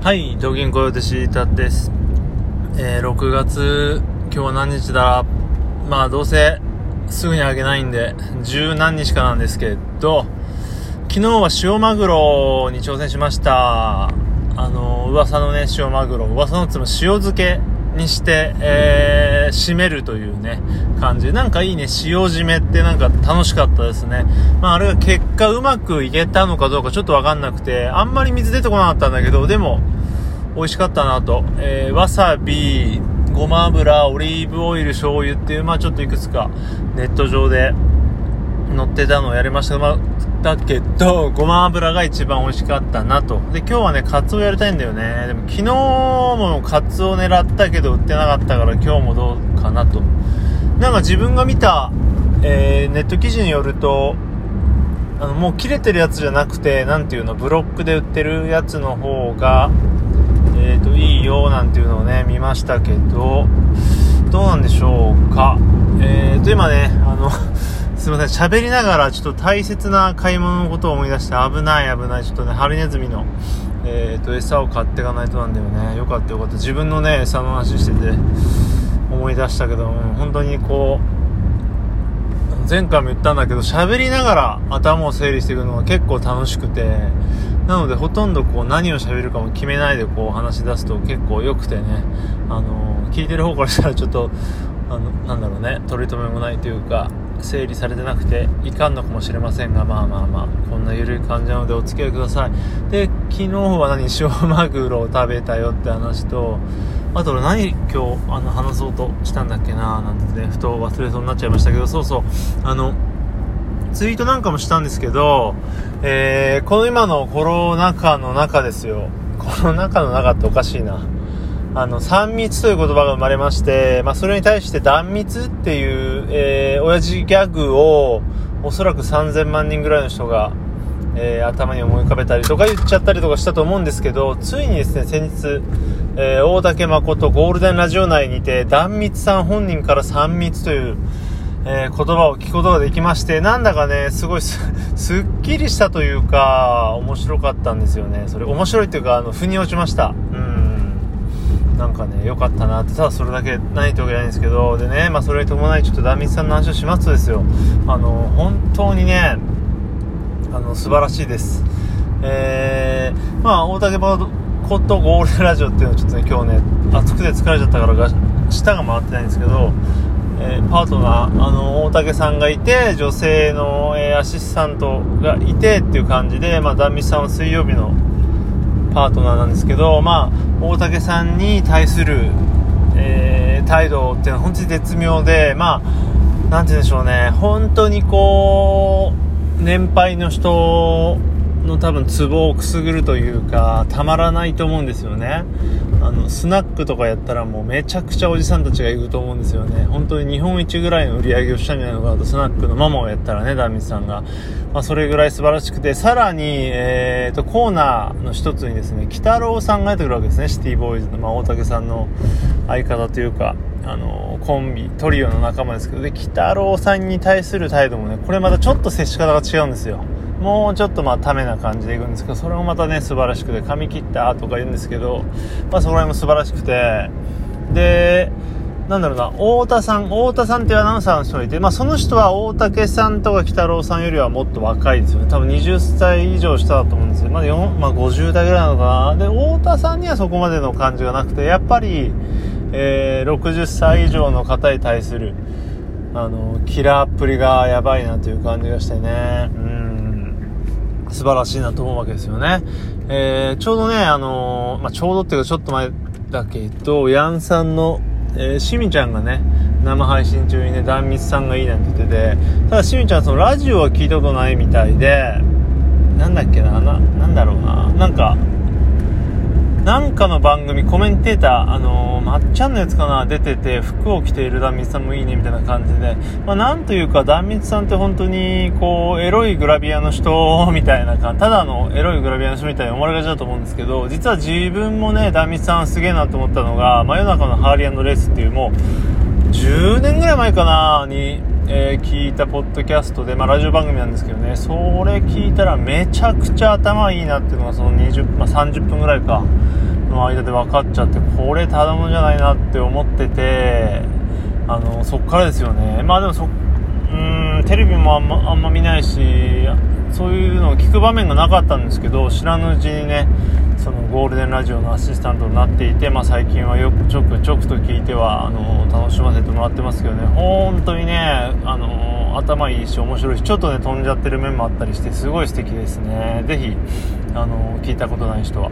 はい、ジョギンコヨテシータです。えー、6月、今日は何日だ？まあ、どうせ、すぐにあげないんで、十何日かなんですけど、昨日は塩マグロに挑戦しました。あの、噂のね、塩マグロ、噂のつも塩漬けにして、えー、締めるというね、感じ。なんかいいね、塩締めってなんか楽しかったですね。まああれが結果うまくいけたのかどうかちょっとわかんなくて、あんまり水出てこなかったんだけど、でも、美味しかったなと。えー、わさび、ごま油、オリーブオイル、醤油っていう、まあちょっといくつかネット上で乗ってたのをやりました。まあ、だけど、ごま油が一番美味しかったなと。で、今日はね、カツオやりたいんだよね。でも昨日もカツオ狙ったけど売ってなかったから今日もどうかなと。なんか自分が見た、えー、ネット記事によると、あの、もう切れてるやつじゃなくて、なんていうの、ブロックで売ってるやつの方が、えっ、ー、と、いいよ、なんていうのをね、見ましたけど、どうなんでしょうか。え、ー、と、今ね、あのすいません、喋りながらちょっと大切な買い物のことを思い出して危ない危ない、ちょっとね、ハリネズミの、えっ、と、餌を買っていかないとなんだよね。よかったよかった。自分のね、餌の話してて、思い出したけども、本当にこう、前回も言ったんだけど、喋りながら頭を整理していくのが結構楽しくて、なのでほとんどこう何を喋るかも決めないでこう話し出すと結構良くてね、あのー、聞いてる方からしたらちょっと、あの、なんだろうね、取り留めもないというか、整理されてなくていかんのかもしれませんが、まあまあまあ、こんな緩い感じなのでお付き合いください。で、昨日は何、塩マグロを食べたよって話と、あと何今日あの話そうとしたんだっけななんてね、ふと忘れそうになっちゃいましたけど、そうそう、あの、ツイートなんかもしたんですけど、えー、この今のコロナ禍の中ですよ。コロナ禍の中っておかしいな。あの、3密という言葉が生まれまして、まあ、それに対して断密っていう、えー、親父ギャグを、おそらく3000万人ぐらいの人が、えー、頭に思い浮かべたりとか言っちゃったりとかしたと思うんですけど、ついにですね、先日、えー、大竹誠ゴールデンラジオ内にて、断密さん本人から3密という、えー、言葉を聞くことができまして、なんだかね、すごいす、すっきりしたというか、面白かったんですよね。それ、面白いっていうか、あの、腑に落ちました。うん。なんかね、良かったなって、ただそれだけないってわけじゃないんですけど、でね、まあそれに伴いちょっとダミスさんの話をしますとですよ、あの、本当にね、あの、素晴らしいです。えー、まあ大竹バコとゴールデンラジオっていうのをちょっとね、今日ね、暑くて疲れちゃったからが、舌が回ってないんですけど、えー、パートナー、あの、大竹さんがいて、女性の、えー、アシスタントがいてっていう感じで、まあ、ダンミスさんは水曜日のパートナーなんですけど、まあ、大竹さんに対する、えー、態度っていうのは本当に絶妙で、まあ、なんて言うんでしょうね、本当にこう、年配の人の多分ツボをくすぐるというか、たまらないと思うんですよね。あの、スナックとかやったらもうめちゃくちゃおじさんたちが行くと思うんですよね。本当に日本一ぐらいの売り上げをしたんじゃないのかなと、スナックのママをやったらね、ダーミスさんが。まあ、それぐらい素晴らしくて、さらに、えーと、コーナーの一つにですね、北郎さんが出てくるわけですね、シティボーイズの、まあ、大竹さんの相方というか、あの、コンビ、トリオの仲間ですけど、で、北郎さんに対する態度もね、これまたちょっと接し方が違うんですよ。もうちょっとまあためな感じでいくんですけどそれもまたね素晴らしくて髪切ったとか言うんですけど、まあ、そこら辺も素晴らしくてでなんだろうな太田さん太田さんっていうアナウンサーの人がいて、まあ、その人は大竹さんとか鬼太郎さんよりはもっと若いですよね。多分20歳以上下だと思うんですよ。まだ、まあ、50代ぐらいなのかな。で太田さんにはそこまでの感じがなくてやっぱり、えー、60歳以上の方に対するあのキラーっぷりがやばいなという感じがしてね。うん。素晴らしいなと思うわけですよね。えー、ちょうどね、あのー、まあ、ちょうどっていうかちょっと前だけど、ヤンさんの、えー、しみちゃんがね、生配信中にね、断密さんがいいなんて言ってて、ただしみちゃんそのラジオは聞いたことないみたいで、なんだっけな、な、なんだろうな、なんか、なんかの番組、コメンテーター、あのー、まっちゃんのやつかな、出てて、服を着ている壇蜜さんもいいね、みたいな感じで、まあ、なんというか、壇蜜さんって本当に、こう、エロいグラビアの人、みたいな感じ、ただのエロいグラビアの人みたいに思われがちだと思うんですけど、実は自分もね、壇蜜さんすげえなと思ったのが、真夜中のハーリーレースっていう、もう、10年ぐらい前かな、に、えー、聞いたポッドキャストで、まあ、ラジオ番組なんですけどねそれ聞いたらめちゃくちゃ頭いいなっていうのがその20、まあ、30分ぐらいかの間で分かっちゃってこれただものじゃないなって思っててあのそっからですよね。まあでもそうんテレビもあんまあんま見ないしそういうのを聞く場面がなかったんですけど知らぬうちにねゴールデンラジオのアシスタントになっていて、まあ、最近はよくちょくちょくと聞いてはあの楽しませてもらってますけどね。本当にねあの頭いいし面白いしちょっとね飛んじゃってる面もあったりしてすごい素敵ですね。ぜひあの聞いたことない人は。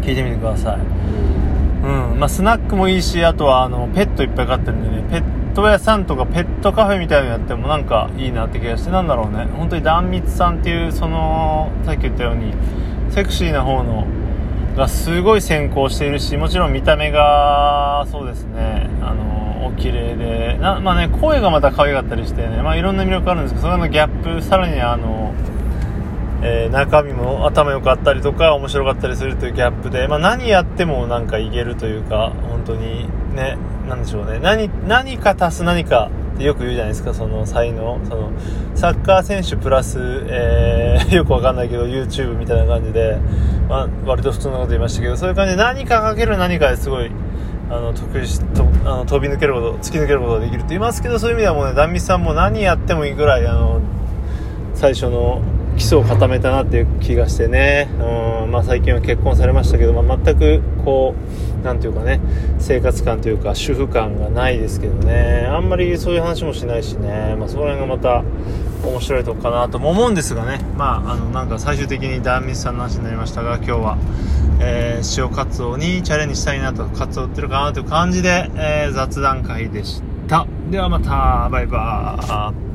聞いてみてください。うん。まあ、スナックもいいしあとはあのペットいっぱい飼ってるんでね。ペット屋さんとかペットカフェみたいなのやってもなんかいいなって気がしてなんだろうね。本当に壇蜜さんっていうそのさっき言ったようにセクシーな方のがすごい先行しているしもちろん見た目がそうですね。あのお綺麗で。なまあね声がまた可愛かったりしてね。まあいろんな魅力あるんですけどそれのギャップさらにあのえー、中身も頭良かったりとか面白かったりするというギャップで、まあ、何やってもなんかいけるというか本当にね何でしょうね。何何か足す何かよく言うじゃないですかその才能。そのサッカー選手プラス、えー、よくわかんないけど YouTube みたいな感じで、まあ、割と普通のこと言いましたけどそういう感じで何かかける何かですごいあの得意しとあの飛び抜けること突き抜けることができるって言いますけどそういう意味ではもうね壇蜜さんも何やってもいいぐらいあの最初の基礎を固めたなっていう気がしてね、うんまあ、最近は結婚されましたけど、まあ、全くこう何ていうかね生活感というか主婦感がないですけどね。あんまりそういう話もしないしね、まあ、そこら辺がまた面白いとこかなとも思うんですがね。まああのなんか最終的にダーミスさんの話になりましたが今日は、えー、塩カツオにチャレンジしたいなとカツオ売ってるかなという感じで、えー、雑談会でした。ではまた。バイバーイ。